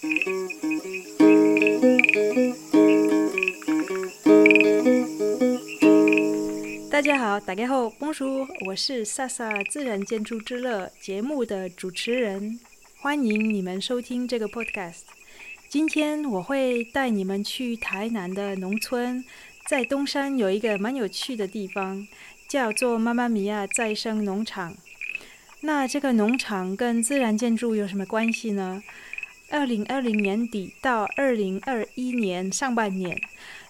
大家好，大家好，Bonjour，我是萨萨自然建筑之乐节目的主持人，欢迎你们收听这个 podcast。今天我会带你们去台南的农村，在东山有一个蛮有趣的地方，叫做妈妈咪呀再生农场。那这个农场跟自然建筑有什么关系呢？二零二零年底到二零二一年上半年。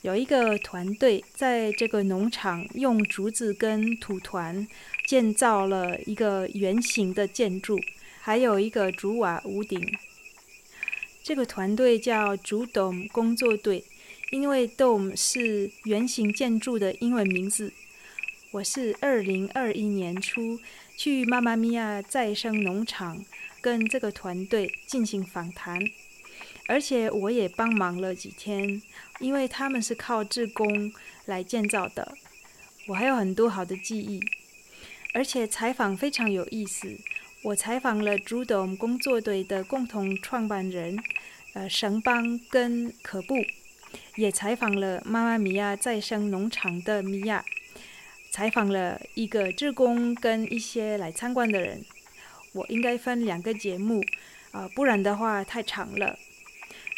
有一个团队在这个农场用竹子跟土团建造了一个圆形的建筑，还有一个竹瓦屋顶。这个团队叫竹 Dome 工作队，因为 Dome 是圆形建筑的英文名字。我是二零二一年初去妈妈咪呀再生农场跟这个团队进行访谈。而且我也帮忙了几天，因为他们是靠志工来建造的，我还有很多好的记忆。而且采访非常有意思，我采访了竹董工作队的共同创办人，呃，神邦跟可布，也采访了妈妈米娅再生农场的米娅，采访了一个志工跟一些来参观的人。我应该分两个节目，啊、不然的话太长了。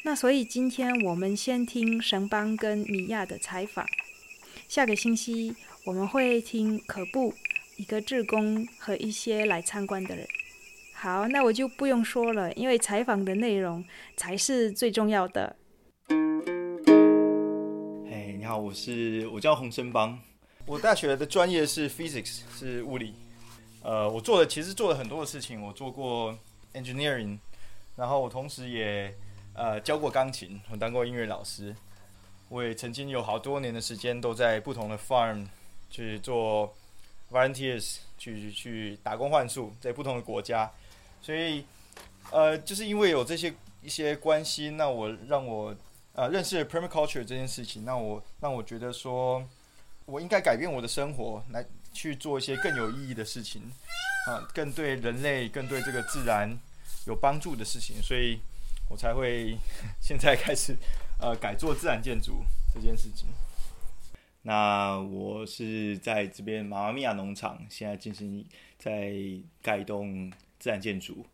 那所以今天我们先听神邦跟米娅的采访，下个星期我们会听可布一个志工和一些来参观的人。好，那我就不用说了，因为采访的内容才是最重要的。嘿，你好，我是我叫洪生邦，我大学的专业是 physics，是物理。呃，我做的其实做了很多的事情，我做过 engineering，然后我同时也。呃，教过钢琴，我当过音乐老师，我也曾经有好多年的时间都在不同的 farm 去做 volunteers，去去打工换宿，在不同的国家，所以呃，就是因为有这些一些关系，那我让我呃认识了 permaculture 这件事情，那我让我觉得说，我应该改变我的生活，来去做一些更有意义的事情，啊、更对人类、更对这个自然有帮助的事情，所以。我才会现在开始，呃，改做自然建筑这件事情。那我是在这边妈妈咪呀农场，现在进行在盖一栋自然建筑。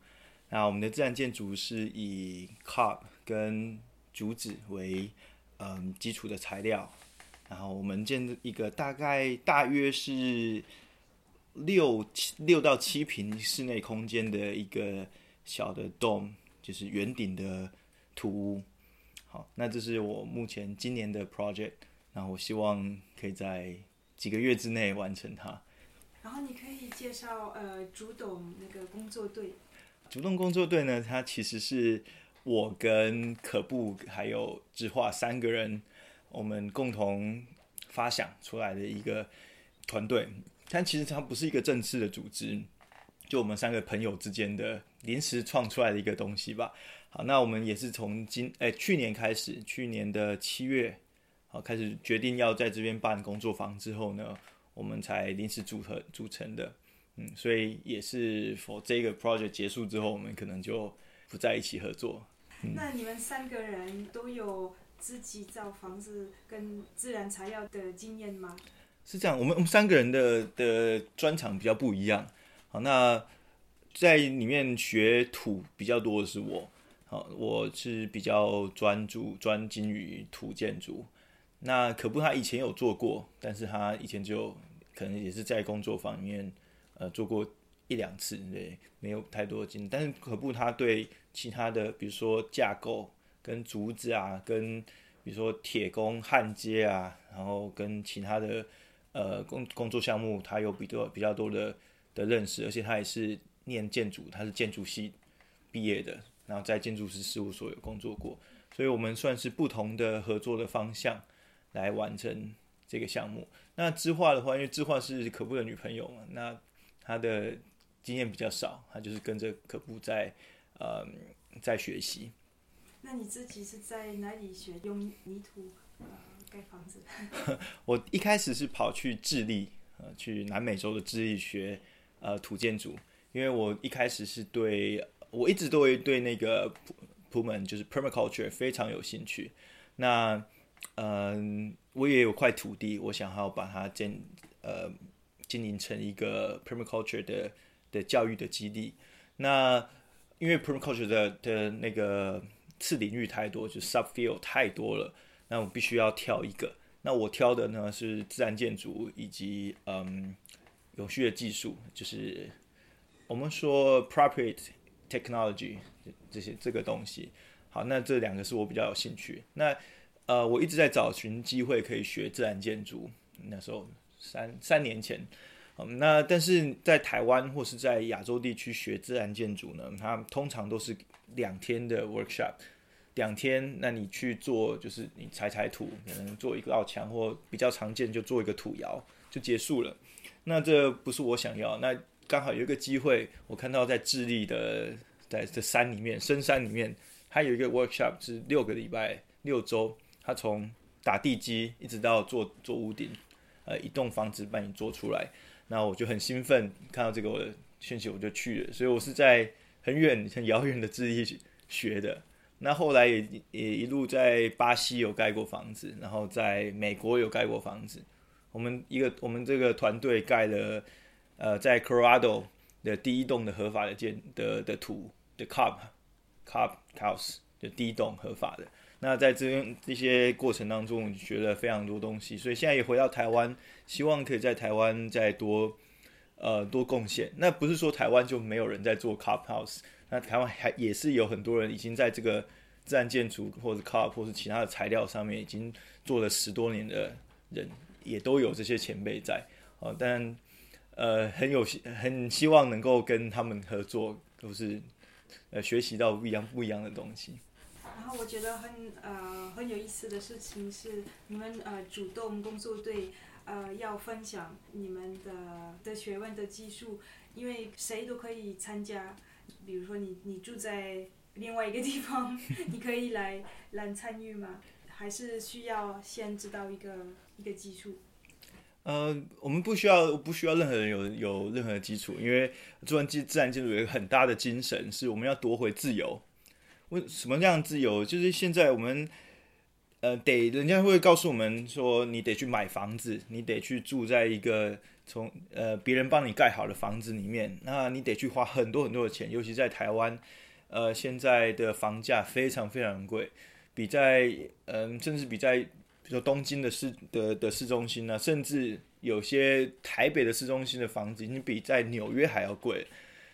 那我们的自然建筑是以 COP 跟竹子为嗯基础的材料，然后我们建一个大概大约是六七六到七平室内空间的一个小的 dome。就是圆顶的土屋，好，那这是我目前今年的 project，那我希望可以在几个月之内完成它。然后你可以介绍呃，竹 Dome 那个工作队。竹 Dome 工作队呢，它其实是我跟可布还有智化三个人，我们共同发想出来的一个团队，但其实它不是一个正式的组织。就我们三个朋友之间的临时创出来的一个东西吧。好，那我们也是从今哎去年开始，去年的七月，好开始决定要在这边办工作坊之后呢，我们才临时组合组成的。嗯，所以也是 for 这个 project 结束之后，我们可能就不在一起合作。那你们三个人都有自己造房子跟自然材料的经验吗？是这样，我们我们三个人的的专长比较不一样。好，那在里面学土比较多的是我，好，我是比较专注专精于土建筑。那可不，他以前有做过，但是他以前就可能也是在工作坊里面呃做过一两次，对，没有太多的经验。但是可不，他对其他的，比如说架构跟竹子啊，跟比如说铁工焊接啊，然后跟其他的呃工工作项目，他有比较比较多的。的认识，而且他也是念建筑，他是建筑系毕业的，然后在建筑师事务所有工作过，所以我们算是不同的合作的方向来完成这个项目。那智化的话，因为智化是可布的女朋友嘛，那他的经验比较少，他就是跟着可布在呃在学习。那你自己是在哪里学用泥土呃盖房子？我一开始是跑去智利，呃，去南美洲的智利学。呃，土建筑，因为我一开始是对，我一直都会对那个普普门就是 permaculture 非常有兴趣。那嗯，我也有块土地，我想要把它建呃经营成一个 permaculture 的的教育的基地。那因为 permaculture 的的那个次领域太多，就 subfield 太多了，那我必须要挑一个。那我挑的呢是自然建筑以及嗯永续的技术，就是我们说 appropriate technology 这些这个东西。好，那这两个是我比较有兴趣。那呃，我一直在找寻机会可以学自然建筑。那时候三三年前，嗯，那但是在台湾或是在亚洲地区学自然建筑呢，它通常都是两天的 workshop，两天，那你去做就是你踩踩土，可能做一个道墙，或比较常见就做一个土窑就结束了。那这不是我想要。那刚好有一个机会，我看到在智利的在这山里面深山里面，它有一个 workshop 是六个礼拜六周。他从打地基一直到做做屋顶，呃，一栋房子帮你做出来，那我就很兴奋，看到这个我的讯息我就去了。所以我是在很远很遥远的智利学的。那后来也也一路在巴西有盖过房子，然后在美国有盖过房子。我们一个我们这个团队盖了呃在 Colorado 的第一栋的合法的建的的土的 Cub Cub House 就第一栋合法的。那在这这些过程当中，学了非常多东西，所以现在也回到台湾，希望可以在台湾再多呃多贡献。那不是说台湾就没有人在做 cop House，那台湾还也是有很多人已经在这个自然建筑或者 cop 或是其他的材料上面已经做了十多年的人，也都有这些前辈在啊。但呃很有很希望能够跟他们合作，都是呃学习到不一样不一样的东西。我觉得很呃很有意思的事情是，你们呃主动工作队呃要分享你们的的学问的技术，因为谁都可以参加。比如说你你住在另外一个地方，你可以来来参与吗？还是需要先知道一个一个基础？呃，我们不需要不需要任何人有有任何基础，因为做完自自然建筑有一个很大的精神，是我们要夺回自由。为什么这样自由？就是现在我们，呃，得人家会告诉我们说，你得去买房子，你得去住在一个从呃别人帮你盖好的房子里面，那你得去花很多很多的钱，尤其在台湾，呃，现在的房价非常非常贵，比在嗯、甚至比在比如说东京的市的的市中心呢、甚至有些台北的市中心的房子已经比在纽约还要贵，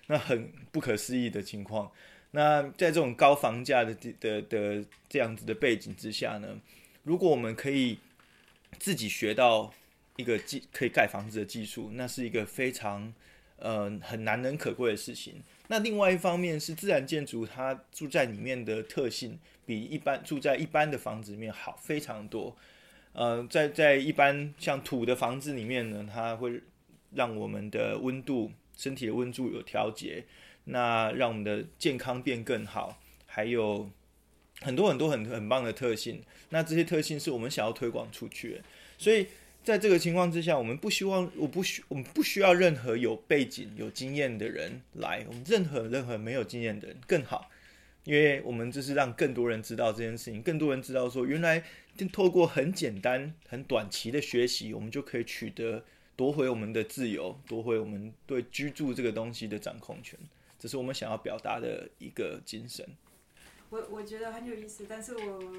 那很不可思议的情况。那在这种高房价的的的这样子的背景之下呢，如果我们可以自己学到一个技可以盖房子的技术，那是一个非常、呃、很难能可贵的事情。那另外一方面是自然建筑，它住在里面的特性比一般住在一般的房子里面好非常多。呃，在在一般像土的房子里面呢，它会让我们的温度身体的温度有调节。那让我们的健康变更好，还有很多很多很很棒的特性。那这些特性是我们想要推广出去的。所以在这个情况之下，我们不希望，我不需，我们不需要任何有背景、有经验的人来。我们任何任何没有经验的人更好，因为我们就是让更多人知道这件事情，更多人知道说，原来透过很简单、很短期的学习，我们就可以取得夺回我们的自由，夺回我们对居住这个东西的掌控权。这是我们想要表达的一个精神。我我觉得很有意思，但是我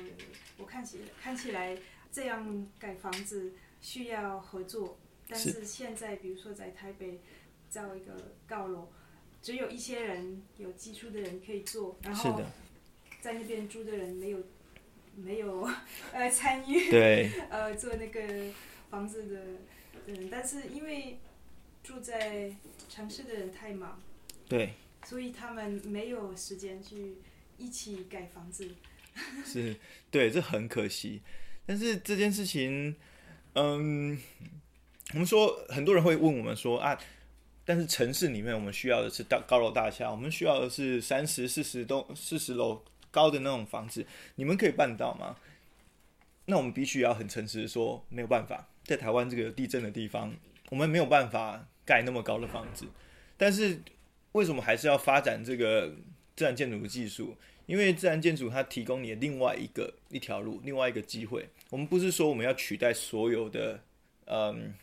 我看起看起来这样盖房子需要合作，但是现在比如说在台北造一个高楼，只有一些人有技术的人可以做，然后在那边住的人没有没有呃参与对呃做那个房子的人，但是因为住在城市的人太忙，对。所以他们没有时间去一起盖房子，是，对，这很可惜。但是这件事情，嗯，我们说很多人会问我们说啊，但是城市里面我们需要的是大高楼大厦，我们需要的是三十、四十栋、四十楼高的那种房子，你们可以办到吗？那我们必须要很诚实的说，没有办法，在台湾这个地震的地方，我们没有办法盖那么高的房子，但是。为什么还是要发展这个自然建筑的技术？因为自然建筑它提供你的另外一个一条路，另外一个机会。我们不是说我们要取代所有的嗯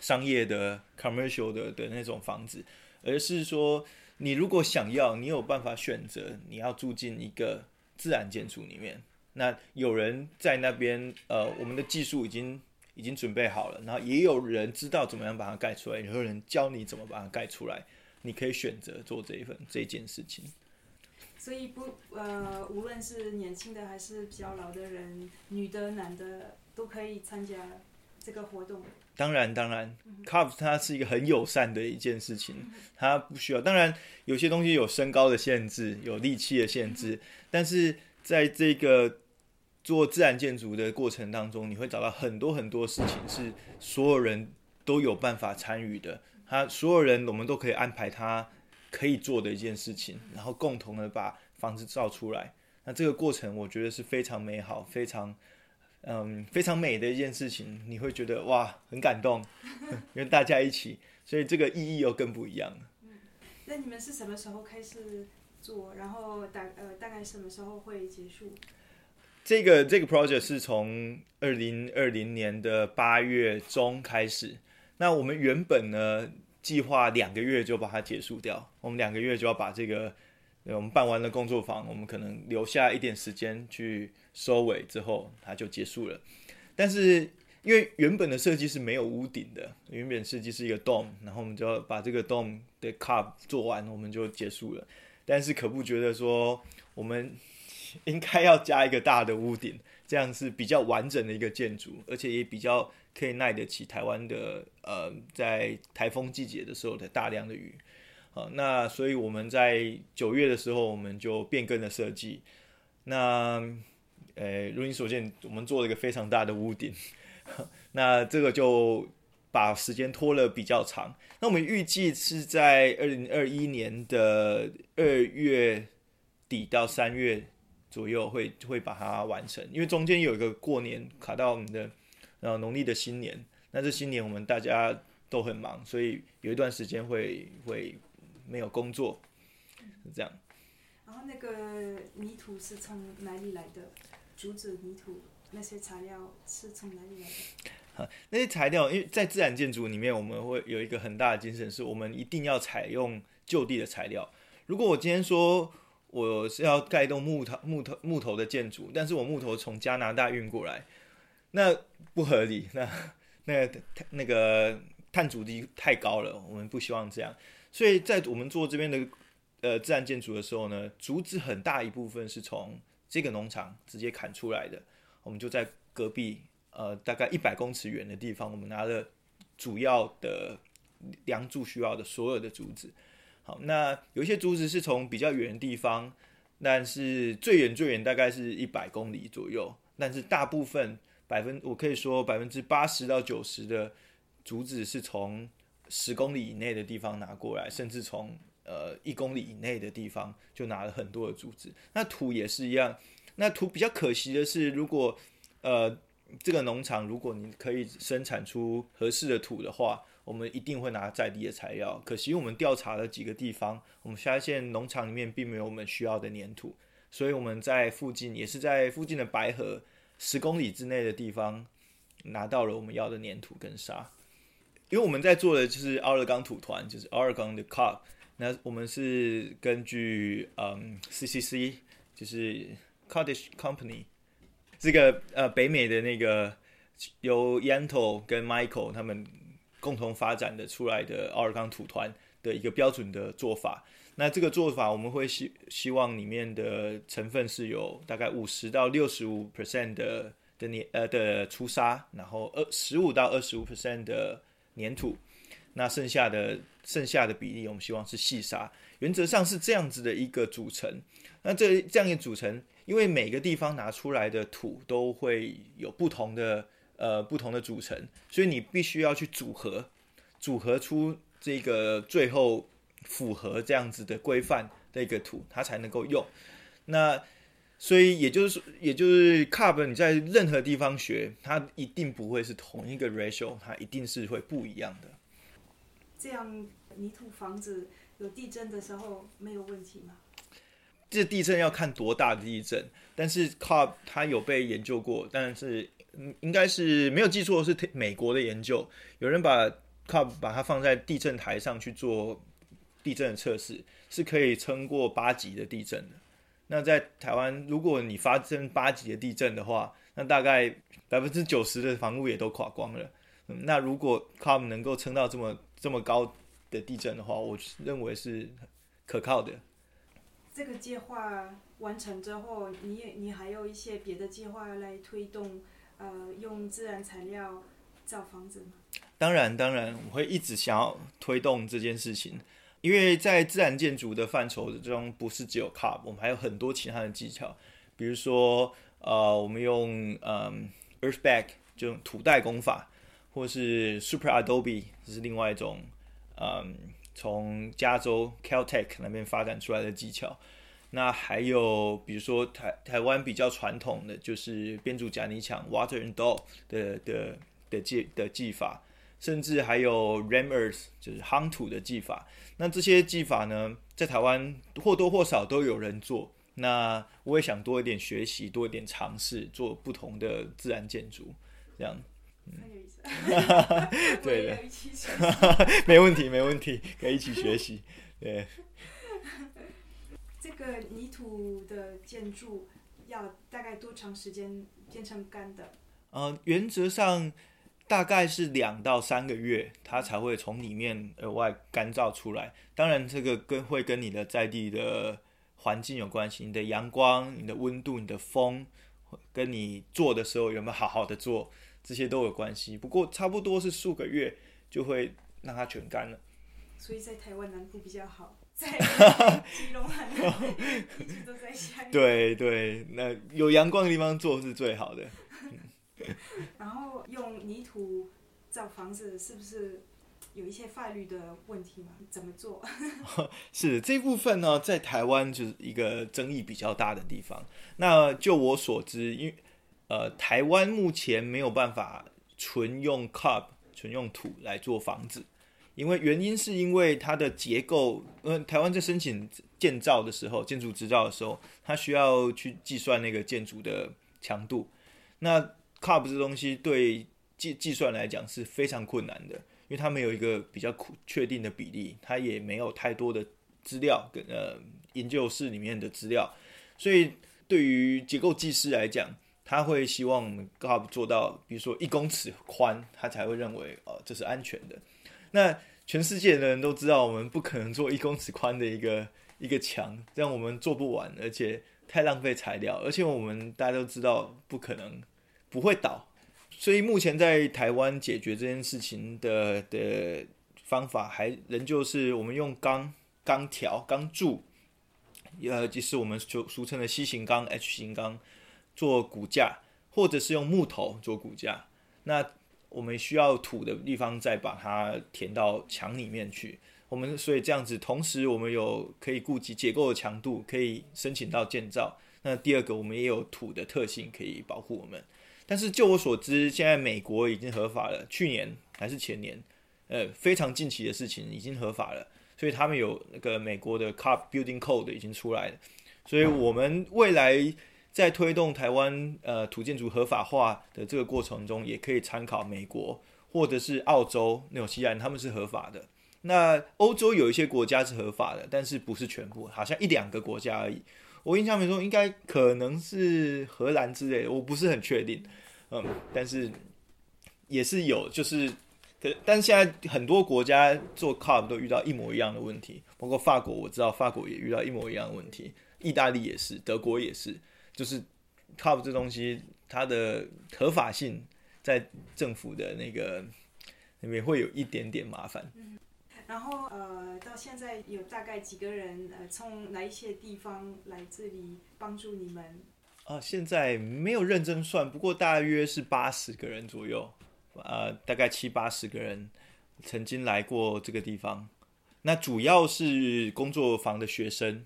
商业的 commercial 的的那种房子，而是说你如果想要，你有办法选择你要住进一个自然建筑里面。那有人在那边，呃，我们的技术已经已经准备好了，然后也有人知道怎么样把它盖出来，也有人教你怎么把它盖出来。你可以选择做这一份这件事情。所以不呃，无论是年轻的还是比较老的人，女的男的都可以参加这个活动。当然当然，Carve 它是一个很友善的一件事情，它不需要。当然有些东西有身高的限制，有力气的限制，但是在这个做自然建筑的过程当中，你会找到很多很多事情是所有人都有办法参与的。他所有人，我们都可以安排他可以做的一件事情，然后共同的把房子造出来。那这个过程，我觉得是非常美好、非常嗯非常美的一件事情。你会觉得哇，很感动，因为大家一起，所以这个意义又更不一样了。嗯，那你们是什么时候开始做？然后大呃大概什么时候会结束？这个这个 project 是从二零二零年的八月中开始。那我们原本呢，计划两个月就把它结束掉。我们两个月就要把这个，我们办完了工作坊，我们可能留下一点时间去收尾，之后它就结束了。但是因为原本的设计是没有屋顶的，原本设计是一个 dome，然后我们就要把这个 dome 的 carve 做完，我们就结束了。但是可不觉得说，我们应该要加一个大的屋顶，这样是比较完整的一个建筑，而且也比较。可以耐得起台湾的呃，在台风季节的时候的大量的雨，好，那所以我们在九月的时候，我们就变更了设计。那呃，如你所见，我们做了一个非常大的屋顶，那这个就把时间拖了比较长。那我们预计是在二零二一年的二月底到三月左右会会把它完成，因为中间有一个过年卡到我们的。然后农历的新年，那这新年我们大家都很忙，所以有一段时间会会没有工作，是这样。然后那个泥土是从哪里来的？竹子、泥土那些材料是从哪里来的？好，那些材料，因为在自然建筑里面，我们会有一个很大的精神，是我们一定要采用就地的材料。如果我今天说我是要盖一栋木头、木头、木头的建筑，但是我木头从加拿大运过来。那不合理，那那个那个碳足迹太高了，我们不希望这样。所以在我们做这边的呃自然建筑的时候呢，竹子很大一部分是从这个农场直接砍出来的。我们就在隔壁呃大概一百公尺远的地方，我们拿了主要的梁柱需要的所有的竹子。好，那有一些竹子是从比较远的地方，但是最远最远大概是一百公里左右，但是大部分。百分，我可以说百分之八十到九十的竹子是从十公里以内的地方拿过来，甚至从呃一公里以内的地方就拿了很多的竹子。那土也是一样。那土比较可惜的是，如果呃这个农场如果你可以生产出合适的土的话，我们一定会拿在地的材料。可惜我们调查了几个地方，我们发现农场里面并没有我们需要的粘土，所以我们在附近也是在附近的白河。十公里之内的地方拿到了我们要的粘土跟沙，因为我们在做的就是奥勒冈土团，就是 Oregon 的 Carve。那我们是根据嗯 CCC，就是 Cottage Company 这个呃北美的那个由 Yanto 跟 Michael 他们共同发展的出来的奥尔冈土团的一个标准的做法。那这个做法，我们会希希望里面的成分是有大概五十到六十五 percent 的的粘呃的粗砂，然后二十五到二十五 percent 的粘土，那剩下的剩下的比例，我们希望是细沙。原则上是这样子的一个组成。那这这样一组成，因为每个地方拿出来的土都会有不同的呃不同的组成，所以你必须要去组合，组合出这个最后。符合这样子的规范的一个图，它才能够用。那所以也就是说，也就是 Carve 你在任何地方学，它一定不会是同一个 ratio，它一定是会不一样的。这样泥土房子有地震的时候没有问题吗？这地震要看多大的地震，但是 COB 它有被研究过，但是应该是没有记错是美国的研究，有人把 COB 把它放在地震台上去做地震的测试，是可以撑过八级的地震的。那在台湾，如果你发生八级的地震的话，那大概百分之九十的房屋也都垮光了。嗯，那如果 COB 能够撑到这么这么高的地震的话，我认为是可靠的。这个计划完成之后，你也你还有一些别的计划来推动，呃，用自然材料造房子吗？当然，当然，我会一直想要推动这件事情，因为在自然建筑的范畴中，不是只有 COB，我们还有很多其他的技巧，比如说，呃，我们用嗯 Earthback 就土袋工法，或是 Super Adobe，这是另外一种，嗯。从加州 Caltech 那边发展出来的技巧，那还有比如说台台湾比较传统的就是编组夹泥墙 Water and dog） 的的的技的技法，甚至还有 Ram Earth 就是夯土的技法。那这些技法呢，在台湾或多或少都有人做。那我也想多一点学习，多一点尝试，做不同的自然建筑，这样。很有意思，对的，没问题，没问题，可以一起学习。对，这个泥土的建筑要大概多长时间变成干的？呃，原则上大概是两到三个月，它才会从里面额外干燥出来。当然，这个跟会跟你的在地的环境有关系，你的阳光、你的温度、你的风，跟你做的时候有没有好好的做。这些都有关系，不过差不多是数个月就会让它全干了。所以在台湾南部比较好，在基隆很一直都在下雨。对对，那有阳光的地方做是最好的。然后用泥土造房子是不是有一些法律的问题吗？怎么做？是这部分呢，在台湾就是一个争议比较大的地方。那就我所知，因为呃，台湾目前没有办法纯用 COB 纯用土来做房子，因为原因是因为它的结构，呃，台湾在申请建造的时候，建筑执照的时候，它需要去计算那个建筑的强度。那 CUB 这东西对计计算来讲是非常困难的，因为它没有一个比较确定的比例，它也没有太多的资料跟呃研究室里面的资料，所以对于结构技师来讲。他会希望我们 COB 做到，比如说一公尺宽，他才会认为哦，这是安全的。那全世界的人都知道，我们不可能做一公尺宽的一个 一个墙，这样我们做不完，而且太浪费材料，而且我们大家都知道不可能不会倒。所以目前在台湾解决这件事情的的方法，还仍旧是我们用钢钢条、钢柱，呃，就是我们俗俗称的 C 型钢、H 型钢。做骨架，或者是用木头做骨架。那我们需要土的地方，再把它填到墙里面去。我们所以这样子，同时我们有可以顾及结构的强度，可以申请到建造。那第二个，我们也有土的特性可以保护我们。但是就我所知，现在美国已经合法了，去年还是前年，呃，非常近期的事情已经合法了。所以他们有那个美国的 CUP Building Code 已经出来了。所以我们未来。在推动台湾呃土建筑合法化的这个过程中，也可以参考美国或者是澳洲、纽西兰，他们是合法的。那欧洲有一些国家是合法的，但是不是全部，好像一两个国家而已。我印象没错，应该可能是荷兰之类的，我不是很确定。嗯，但是也是有，就是可，但现在很多国家做 COB 都遇到一模一样的问题，包括法国，我知道法国也遇到一模一样的问题，意大利也是，德国也是。就是 COP 这东西，它的合法性在政府的那个那边会有一点点麻烦。嗯，然后呃，到现在有大概几个人呃，从哪一些地方来这里帮助你们？啊，现在没有认真算，不过大约是八十个人左右，呃，大概七八十个人曾经来过这个地方。那主要是工作坊的学生，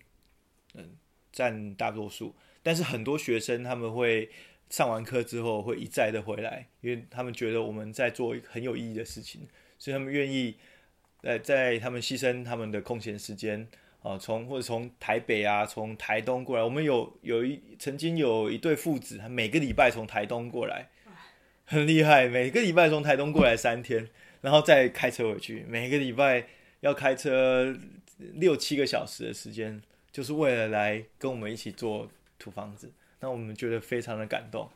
嗯，占大多数。但是很多学生他们会上完课之后会一再的回来，因为他们觉得我们在做很有意义的事情，所以他们愿意在在他们牺牲他们的空闲时间，哦，从或者从台北啊，从台东过来，我们有有一曾经有一对父子，他每个礼拜从台东过来，很厉害，每个礼拜从台东过来三天，然后再开车回去，每个礼拜要开车六七个小时的时间，就是为了来跟我们一起做土房子，那我们觉得非常的感动，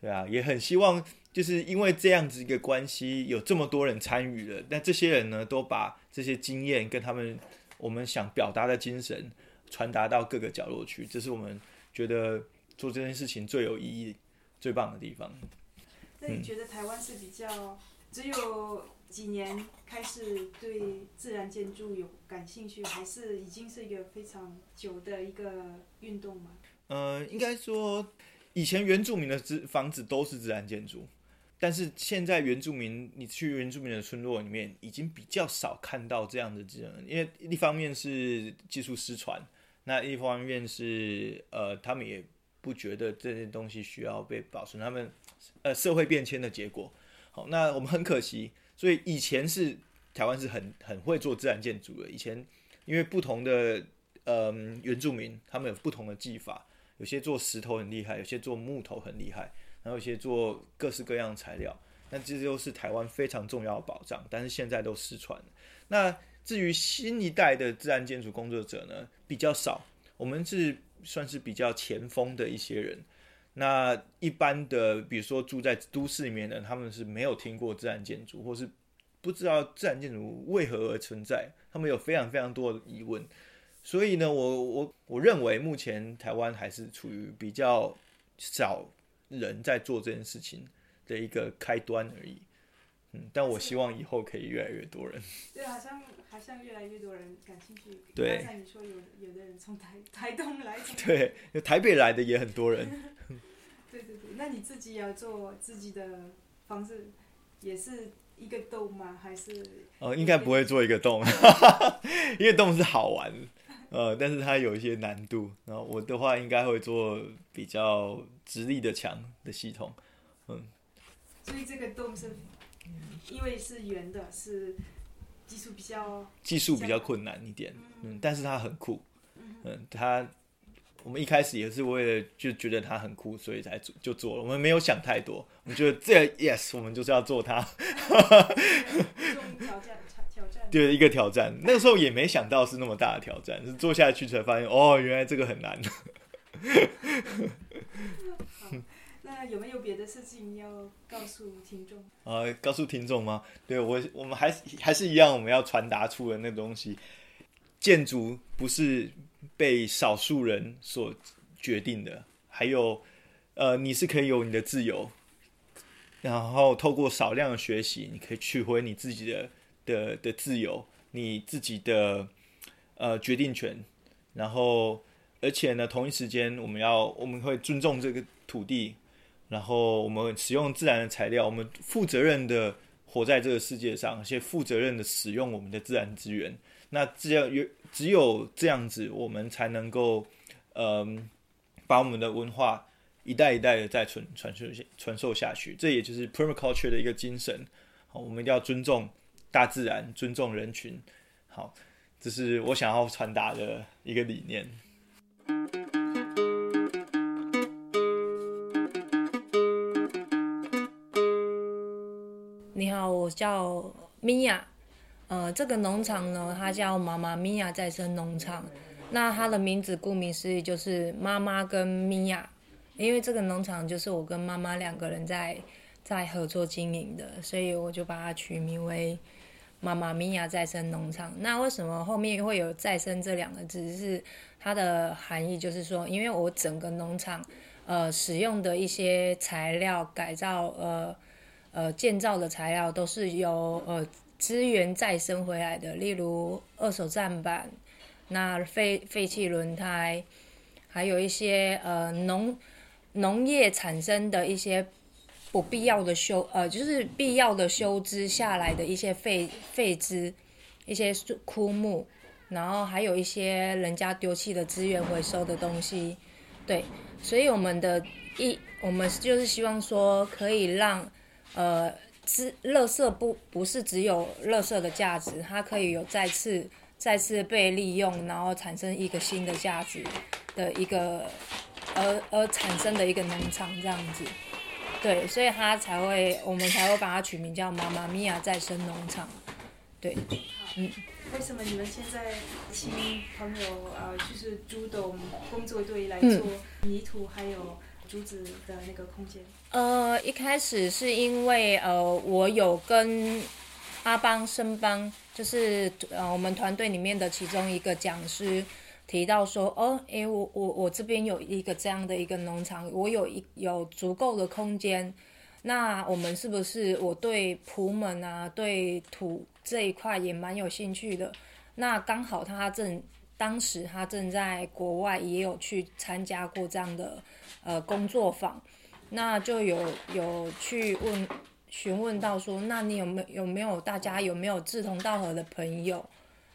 对啊，也很希望。就是因为这样子一个关系，有这么多人参与了，那这些人呢，都把这些经验跟他们我们想表达的精神传达到各个角落去，这是我们觉得做这件事情最有意义、最棒的地方。那你觉得台湾是比较只有几年开始对自然建筑有感兴趣，还是已经是一个非常久的一个运动吗？呃，应该说以前原住民的自房子都是自然建筑。但是现在原住民，你去原住民的村落里面，已经比较少看到这样的这种，因为一方面是技术失传，那一方面是呃，他们也不觉得这些东西需要被保存，他们呃社会变迁的结果。好，那我们很可惜，所以以前是台湾是很很会做自然建筑的，以前因为不同的嗯、原住民，他们有不同的技法，有些做石头很厉害，有些做木头很厉害。然后有些做各式各样的材料，那这些都是台湾非常重要的保障，但是现在都失传了。那至于新一代的自然建筑工作者呢，比较少。我们是算是比较前锋的一些人。那一般的，比如说住在都市里面的，他们是没有听过自然建筑，或是不知道自然建筑为何而存在，他们有非常非常多的疑问。所以呢，我我我认为目前台湾还是处于比较少。人在做这件事情的一个开端而已，嗯，但我希望以后可以越来越多人。对，好像好像越来越多人感兴趣。对。刚才你说有有的人从台台东来。对，台北来的也很多人。对对对，那你自己要做自己的房子，也是一个洞吗？还是？哦，应该不会做一个洞，一个洞 是好玩。呃，但是它有一些难度。然后我的话，应该会做比较直立的墙的系统，嗯。所以这个洞是，因为是圆的，是技术比较技术比较困难一点，嗯，但是它很酷，嗯，它我们一开始也是为了就觉得它很酷，所以才做就做了。我们没有想太多，我们觉得这 yes，我们就是要做它。挑战。对，一个挑战，那个时候也没想到是那么大的挑战，是做下去才发现，哦，原来这个很难。那有没有别的事情要告诉听众？呃，告诉听众吗？对，我，我们还是还是一样，我们要传达出的那东西，建筑不是被少数人所决定的，还有，呃，你是可以有你的自由，然后透过少量的学习，你可以取回你自己的。的的自由，你自己的呃决定权，然后而且呢，同一时间我们要我们会尊重这个土地，然后我们使用自然的材料，我们负责任的活在这个世界上，而且负责任的使用我们的自然资源。那这样有只有这样子，我们才能够嗯、呃、把我们的文化一代一代的再传传授传授下去。这也就是 permaculture 的一个精神。好，我们一定要尊重。大自然，尊重人群，好，这是我想要传达的一个理念。你好，我叫米娅，呃，这个农场呢，它叫妈妈米娅再生农场。那它的名字顾名思义就是妈妈跟米娅，因为这个农场就是我跟妈妈两个人在在合作经营的，所以我就把它取名为。妈妈咪呀再生农场，那为什么后面会有“再生”这两个字？是它的含义，就是说，因为我整个农场，呃，使用的一些材料改造，呃，呃，建造的材料都是由呃资源再生回来的，例如二手站板，那废废弃轮胎，还有一些呃农农业产生的一些。不必要的修，呃，就是必要的修枝下来的一些废废枝，一些枯木，然后还有一些人家丢弃的资源回收的东西，对，所以我们的一，我们就是希望说，可以让，呃，资，垃圾不不是只有垃圾的价值，它可以有再次再次被利用，然后产生一个新的价值的一个而而产生的一个农场这样子。对，所以他才会，我们才会把它取名叫“妈妈咪呀再生农场”。对，嗯。为什么你们现在请朋友呃，就是朱董工作队来做泥土还有竹子的那个空间？呃，一开始是因为呃，我有跟阿邦生邦，就是呃我们团队里面的其中一个讲师提到说，哦，诶，我我我这边有一个这样的一个农场，我有一有足够的空间，那我们是不是我对朴门啊，对土？这一块也蛮有兴趣的，那刚好他正当时他正在国外也有去参加过这样的呃工作坊，那就有有去问询问到说，那你有没有没有大家有没有志同道合的朋友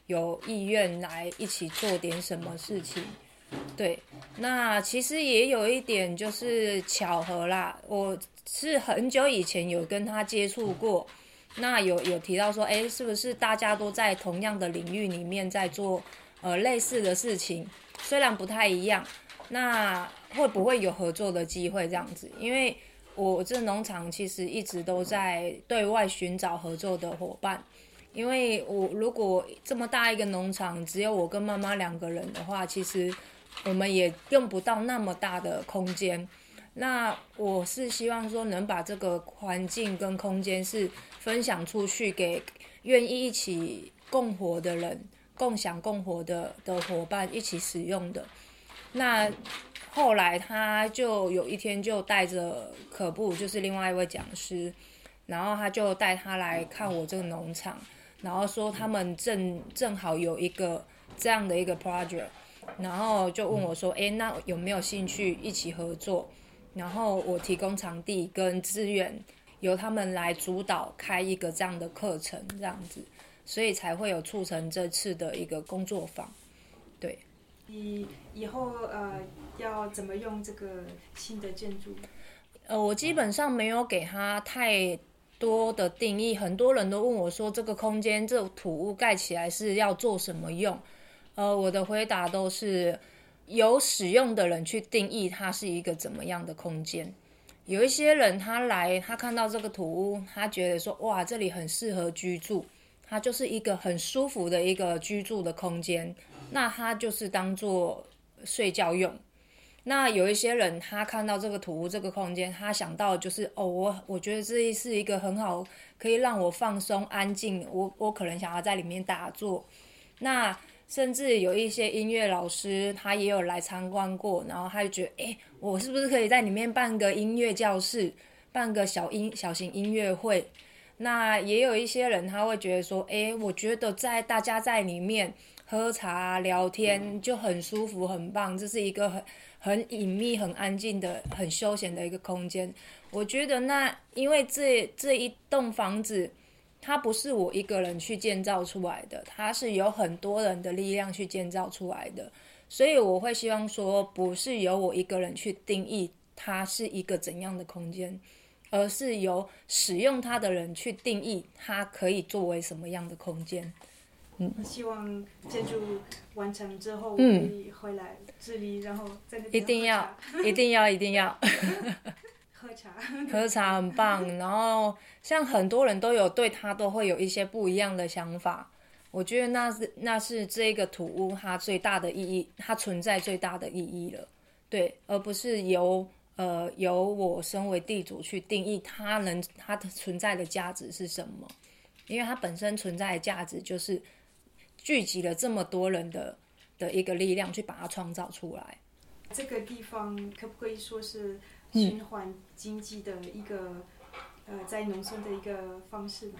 有意愿来一起做点什么事情？对，那其实也有一点就是巧合啦，我是很久以前有跟他接触过。那有有提到说，哎，是不是大家都在同样的领域里面在做呃类似的事情？虽然不太一样，那会不会有合作的机会这样子？因为我这农场其实一直都在对外寻找合作的伙伴，因为我如果这么大一个农场只有我跟妈妈两个人的话，其实我们也用不到那么大的空间。那我是希望说能把这个环境跟空间是。分享出去给愿意一起共活的人，共享共活的的伙伴一起使用的。那后来他就有一天就带着可布，就是另外一位讲师，然后他就带他来看我这个农场，然后说他们正正好有一个这样的一个 project，然后就问我说：“诶，那有没有兴趣一起合作？”然后我提供场地跟资源。由他们来主导开一个这样的课程，这样子，所以才会有促成这次的一个工作坊。对，以以后呃要怎么用这个新的建筑？呃，我基本上没有给他太多的定义。很多人都问我说，这个空间这土屋盖起来是要做什么用？呃，我的回答都是由使用的人去定义它是一个怎么样的空间。有一些人他来，他看到这个土屋，他觉得说哇，这里很适合居住，它就是一个很舒服的一个居住的空间，那他就是当做睡觉用。那有一些人他看到这个土屋这个空间，他想到就是哦，我我觉得这是一个很好可以让我放松安静，我我可能想要在里面打坐。那甚至有一些音乐老师，他也有来参观过，然后他就觉得，哎，我是不是可以在里面办个音乐教室，办个小音小型音乐会？那也有一些人他会觉得说，哎，我觉得在大家在里面喝茶聊天就很舒服，很棒，这是一个很很隐秘、很安静的、很休闲的一个空间。我觉得那因为这这一栋房子。它不是我一个人去建造出来的，它是有很多人的力量去建造出来的，所以我会希望说，不是由我一个人去定义它是一个怎样的空间，而是由使用它的人去定义它可以作为什么样的空间。嗯，希望建筑完成之后，我可以回来这里，然后在那边一定要，一定要，一定要。喝茶，喝茶很棒。然后像很多人都有对他都会有一些不一样的想法。我觉得那是那是这个土屋它最大的意义，它存在最大的意义了。对，而不是由呃由我身为地主去定义它能它的存在的价值是什么，因为它本身存在的价值就是聚集了这么多人的的一个力量去把它创造出来。这个地方可不可以说是？循环经济的一个，呃，在农村的一个方式呢？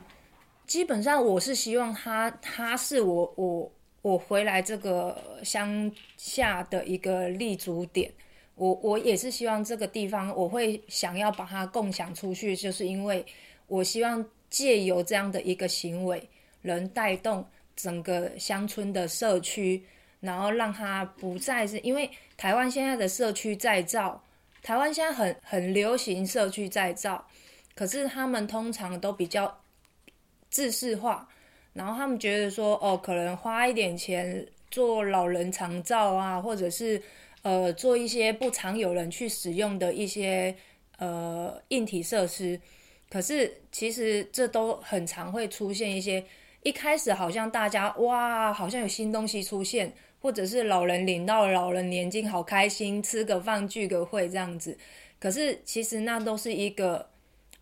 基本上我是希望它，它是我我我回来这个乡下的一个立足点。我我也是希望这个地方，我会想要把它共享出去，就是因为我希望借由这样的一个行为，能带动整个乡村的社区，然后让它不再是因为台湾现在的社区再造。台湾现在很很流行社区再造，可是他们通常都比较制式化，然后他们觉得说，哦，可能花一点钱做老人长照啊，或者是呃做一些不常有人去使用的一些呃硬体设施，可是其实这都很常会出现一些，一开始好像大家哇，好像有新东西出现，或者是老人领到老人年金，好开心，吃个饭聚个会这样子，可是其实那都是一个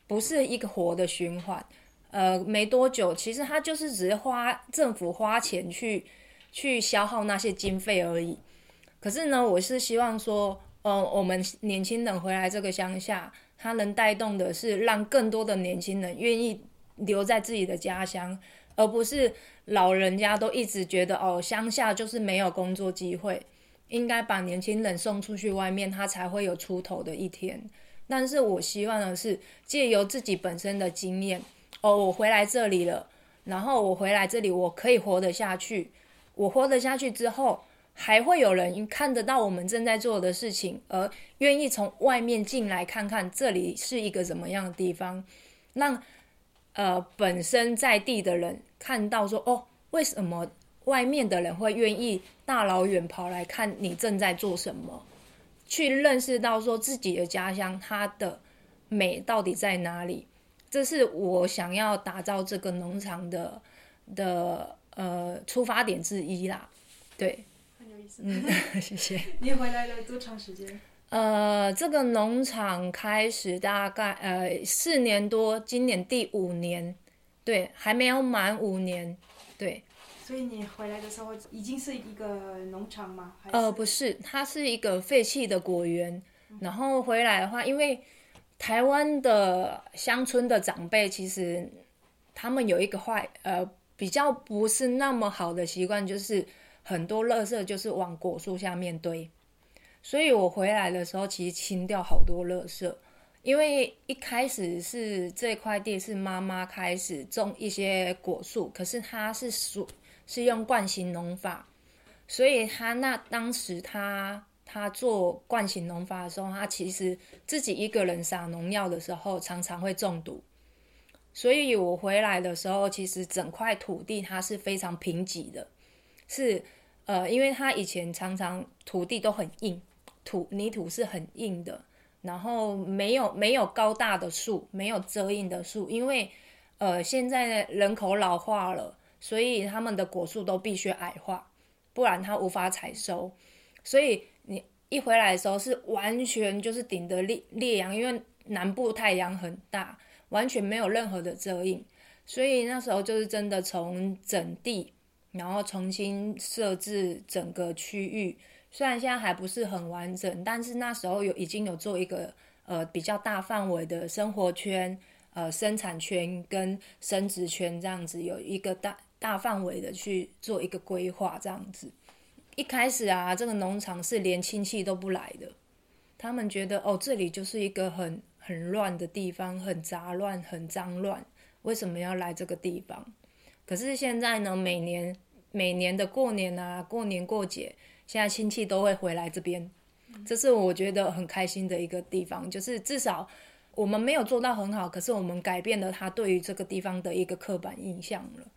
不是一个活的循环。呃，没多久，其实他就是只是花政府花钱去去消耗那些经费而已。可是呢，我是希望说，呃，我们年轻人回来这个乡下，他能带动的是让更多的年轻人愿意留在自己的家乡，而不是老人家都一直觉得哦，乡下就是没有工作机会，应该把年轻人送出去外面，他才会有出头的一天。但是我希望的是借由自己本身的经验。哦，我回来这里了，然后我回来这里，我可以活得下去。我活得下去之后，还会有人看得到我们正在做的事情，而愿意从外面进来看看这里是一个怎么样的地方，让呃本身在地的人看到说，哦，为什么外面的人会愿意大老远跑来看你正在做什么，去认识到说自己的家乡它的美到底在哪里。这是我想要打造这个农场的的呃出发点之一啦，对，很有意思。嗯，谢谢。你回来了多长时间？呃，这个农场开始大概呃四年多，今年第五年，对，还没有满五年，对。所以你回来的时候已经是一个农场吗？呃，不是，它是一个废弃的果园。然后回来的话，因为台湾的乡村的长辈，其实他们有一个坏呃比较不是那么好的习惯，就是很多垃圾就是往果树下面堆。所以我回来的时候，其实清掉好多垃圾，因为一开始是这块地是妈妈开始种一些果树，可是他是属是用惯性农法，所以他那当时他。他做惯性农法的时候，他其实自己一个人撒农药的时候，常常会中毒。所以我回来的时候，其实整块土地它是非常贫瘠的，是呃，因为他以前常常土地都很硬，土泥土是很硬的，然后没有没有高大的树，没有遮荫的树，因为呃现在人口老化了，所以他们的果树都必须矮化，不然它无法采收，所以。你一回来的时候是完全就是顶着烈烈阳，因为南部太阳很大，完全没有任何的遮荫，所以那时候就是真的从整地，然后重新设置整个区域。虽然现在还不是很完整，但是那时候有已经有做一个呃比较大范围的生活圈、呃生产圈跟生殖圈这样子，有一个大大范围的去做一个规划这样子。一开始啊，这个农场是连亲戚都不来的，他们觉得哦，这里就是一个很很乱的地方，很杂乱，很脏乱，为什么要来这个地方？可是现在呢，每年每年的过年啊，过年过节，现在亲戚都会回来这边，这是我觉得很开心的一个地方，就是至少我们没有做到很好，可是我们改变了他对于这个地方的一个刻板印象了。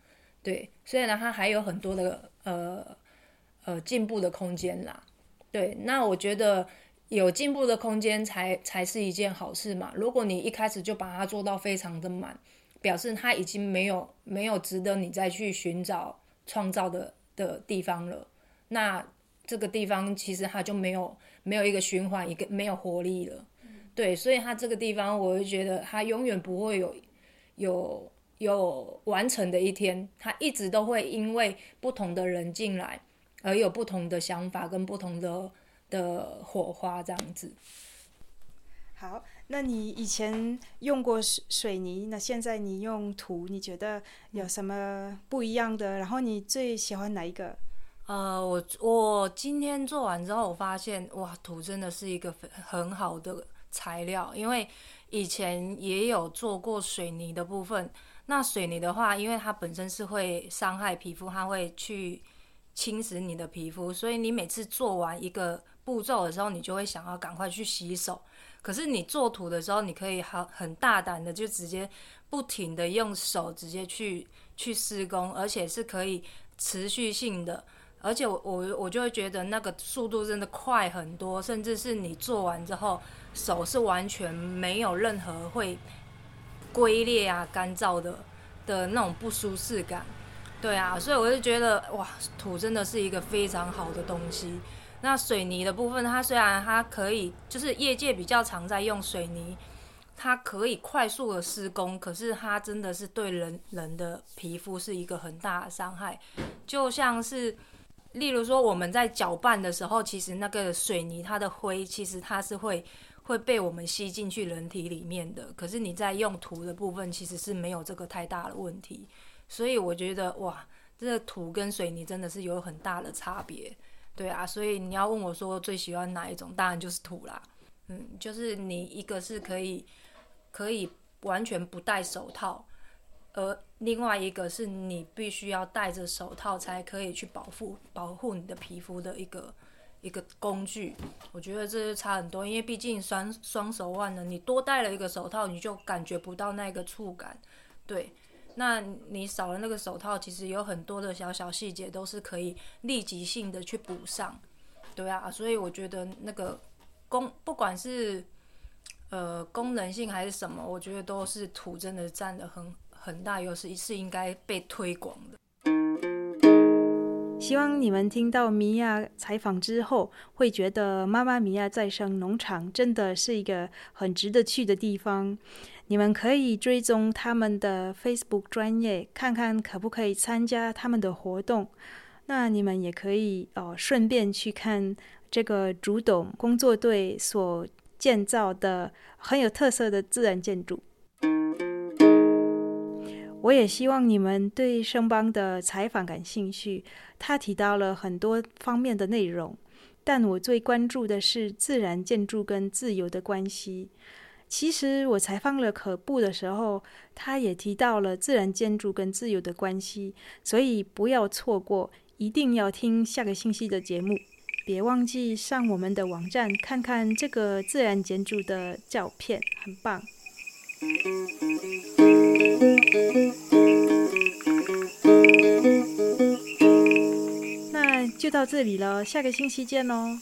对，虽然他还有很多的呃。呃，进步的空间啦，对，那我觉得有进步的空间才才是一件好事嘛。如果你一开始就把它做到非常的满，表示它已经没有没有值得你再去寻找创造的的地方了。那这个地方其实它就没有没有一个循环，一个没有活力了。对，所以它这个地方，我会觉得它永远不会有有有完成的一天，它一直都会因为不同的人进来。而有不同的想法跟不同的的火花这样子。好，那你以前用过水水泥，那现在你用土，你觉得有什么不一样的？然后你最喜欢哪一个？呃，我我今天做完之后，我发现哇，土真的是一个很好的材料，因为以前也有做过水泥的部分。那水泥的话，因为它本身是会伤害皮肤，它会去。侵蚀你的皮肤，所以你每次做完一个步骤的时候，你就会想要赶快去洗手。可是你做图的时候，你可以很很大胆的就直接不停的用手直接去去施工，而且是可以持续性的。而且我我我就会觉得那个速度真的快很多，甚至是你做完之后手是完全没有任何会龟裂啊、干燥的的那种不舒适感。对啊，所以我就觉得哇，土真的是一个非常好的东西。那水泥的部分，它虽然它可以就是业界比较常在用水泥，它可以快速的施工，可是它真的是对人人的皮肤是一个很大的伤害，就像是。例如说，我们在搅拌的时候，其实那个水泥它的灰，其实它是会会被我们吸进去人体里面的。可是你在用土的部分，其实是没有这个太大的问题。所以我觉得，哇，这个土跟水泥真的是有很大的差别。对啊，所以你要问我说最喜欢哪一种，当然就是土啦。嗯，就是你一个是可以可以完全不戴手套。而另外一个是你必须要戴着手套才可以去保护保护你的皮肤的一个一个工具，我觉得这是差很多，因为毕竟双双手腕呢，你多戴了一个手套，你就感觉不到那个触感，对，那你少了那个手套，其实有很多的小小细节都是可以立即性的去补上，对啊，所以我觉得那个功不管是呃功能性还是什么，我觉得都是土真的占得很。很大优势是应该被推广的。希望你们听到米娅采访之后，会觉得妈妈咪呀再生农场真的是一个很值得去的地方。你们可以追踪他们的 Facebook 专业，看看可不可以参加他们的活动。那你们也可以哦，顺便去看这个竹董工作队所建造的很有特色的自然建筑。我也希望你们对生邦的采访感兴趣。他提到了很多方面的内容，但我最关注的是自然建筑跟自由的关系。其实我采访了可布的时候，他也提到了自然建筑跟自由的关系，所以不要错过，一定要听下个星期的节目。别忘记上我们的网站看看这个自然建筑的照片，很棒。那就到这里了，下个星期见喽。